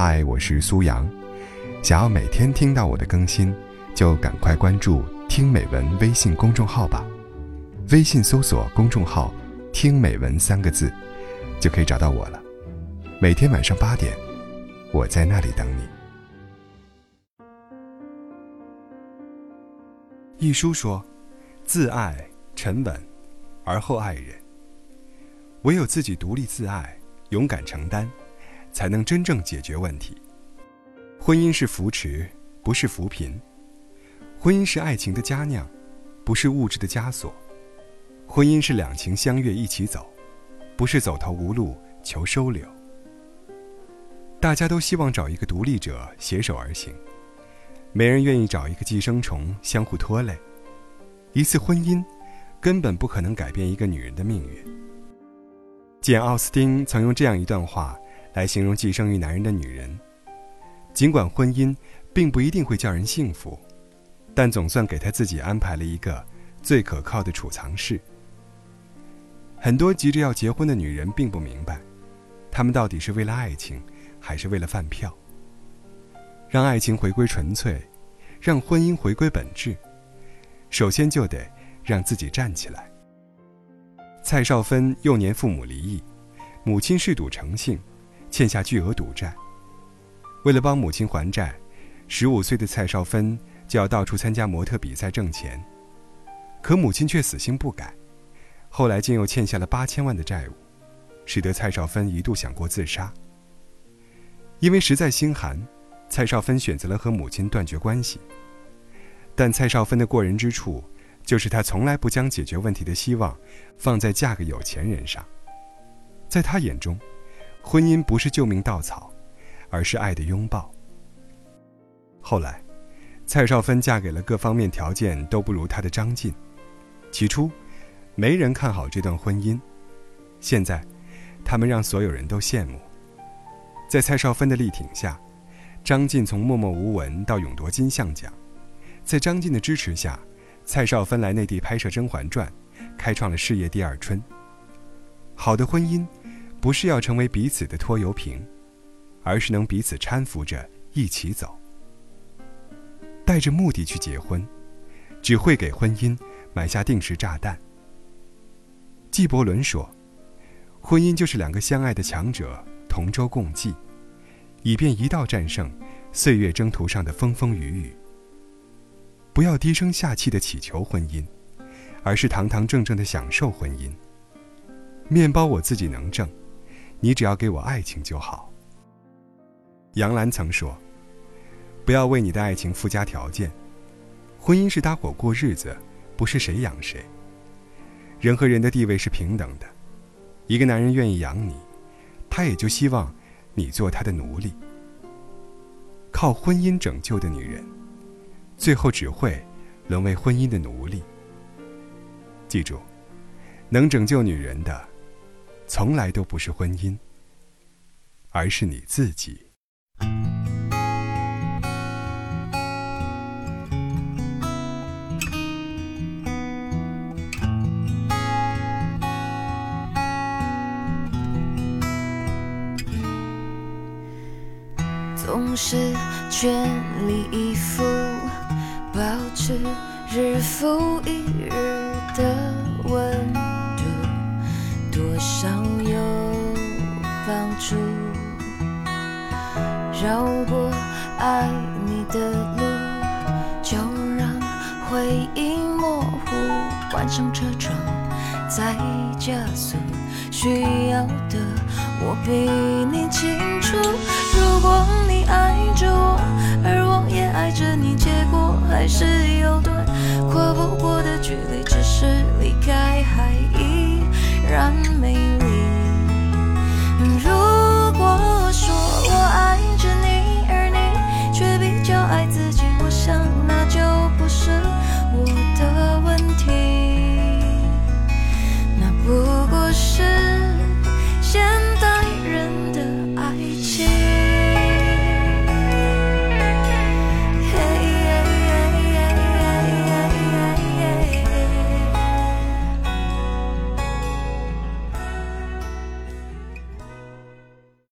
嗨，我是苏阳。想要每天听到我的更新，就赶快关注“听美文”微信公众号吧。微信搜索公众号“听美文”三个字，就可以找到我了。每天晚上八点，我在那里等你。一书说：“自爱沉稳，而后爱人。唯有自己独立自爱，勇敢承担。”才能真正解决问题。婚姻是扶持，不是扶贫；婚姻是爱情的佳酿，不是物质的枷锁；婚姻是两情相悦一起走，不是走投无路求收留。大家都希望找一个独立者携手而行，没人愿意找一个寄生虫相互拖累。一次婚姻，根本不可能改变一个女人的命运。简·奥斯汀曾用这样一段话。来形容寄生于男人的女人，尽管婚姻并不一定会叫人幸福，但总算给他自己安排了一个最可靠的储藏室。很多急着要结婚的女人并不明白，她们到底是为了爱情，还是为了饭票。让爱情回归纯粹，让婚姻回归本质，首先就得让自己站起来。蔡少芬幼年父母离异，母亲嗜赌成性。欠下巨额赌债，为了帮母亲还债，十五岁的蔡少芬就要到处参加模特比赛挣钱。可母亲却死性不改，后来竟又欠下了八千万的债务，使得蔡少芬一度想过自杀。因为实在心寒，蔡少芬选择了和母亲断绝关系。但蔡少芬的过人之处，就是她从来不将解决问题的希望放在嫁个有钱人上，在她眼中。婚姻不是救命稻草，而是爱的拥抱。后来，蔡少芬嫁给了各方面条件都不如她的张晋。起初，没人看好这段婚姻。现在，他们让所有人都羡慕。在蔡少芬的力挺下，张晋从默默无闻到勇夺金像奖。在张晋的支持下，蔡少芬来内地拍摄《甄嬛传》，开创了事业第二春。好的婚姻。不是要成为彼此的拖油瓶，而是能彼此搀扶着一起走。带着目的去结婚，只会给婚姻埋下定时炸弹。纪伯伦说：“婚姻就是两个相爱的强者同舟共济，以便一道战胜岁月征途上的风风雨雨。”不要低声下气的祈求婚姻，而是堂堂正正的享受婚姻。面包我自己能挣。你只要给我爱情就好。杨澜曾说：“不要为你的爱情附加条件，婚姻是搭伙过日子，不是谁养谁。人和人的地位是平等的，一个男人愿意养你，他也就希望你做他的奴隶。靠婚姻拯救的女人，最后只会沦为婚姻的奴隶。记住，能拯救女人的。”从来都不是婚姻，而是你自己。总是全力以赴，保持日复一日绕过爱你的路，就让回忆模糊。关上车窗，再加速。需要的我比你清楚。如果你爱着我，而我也爱着你，结果还是有段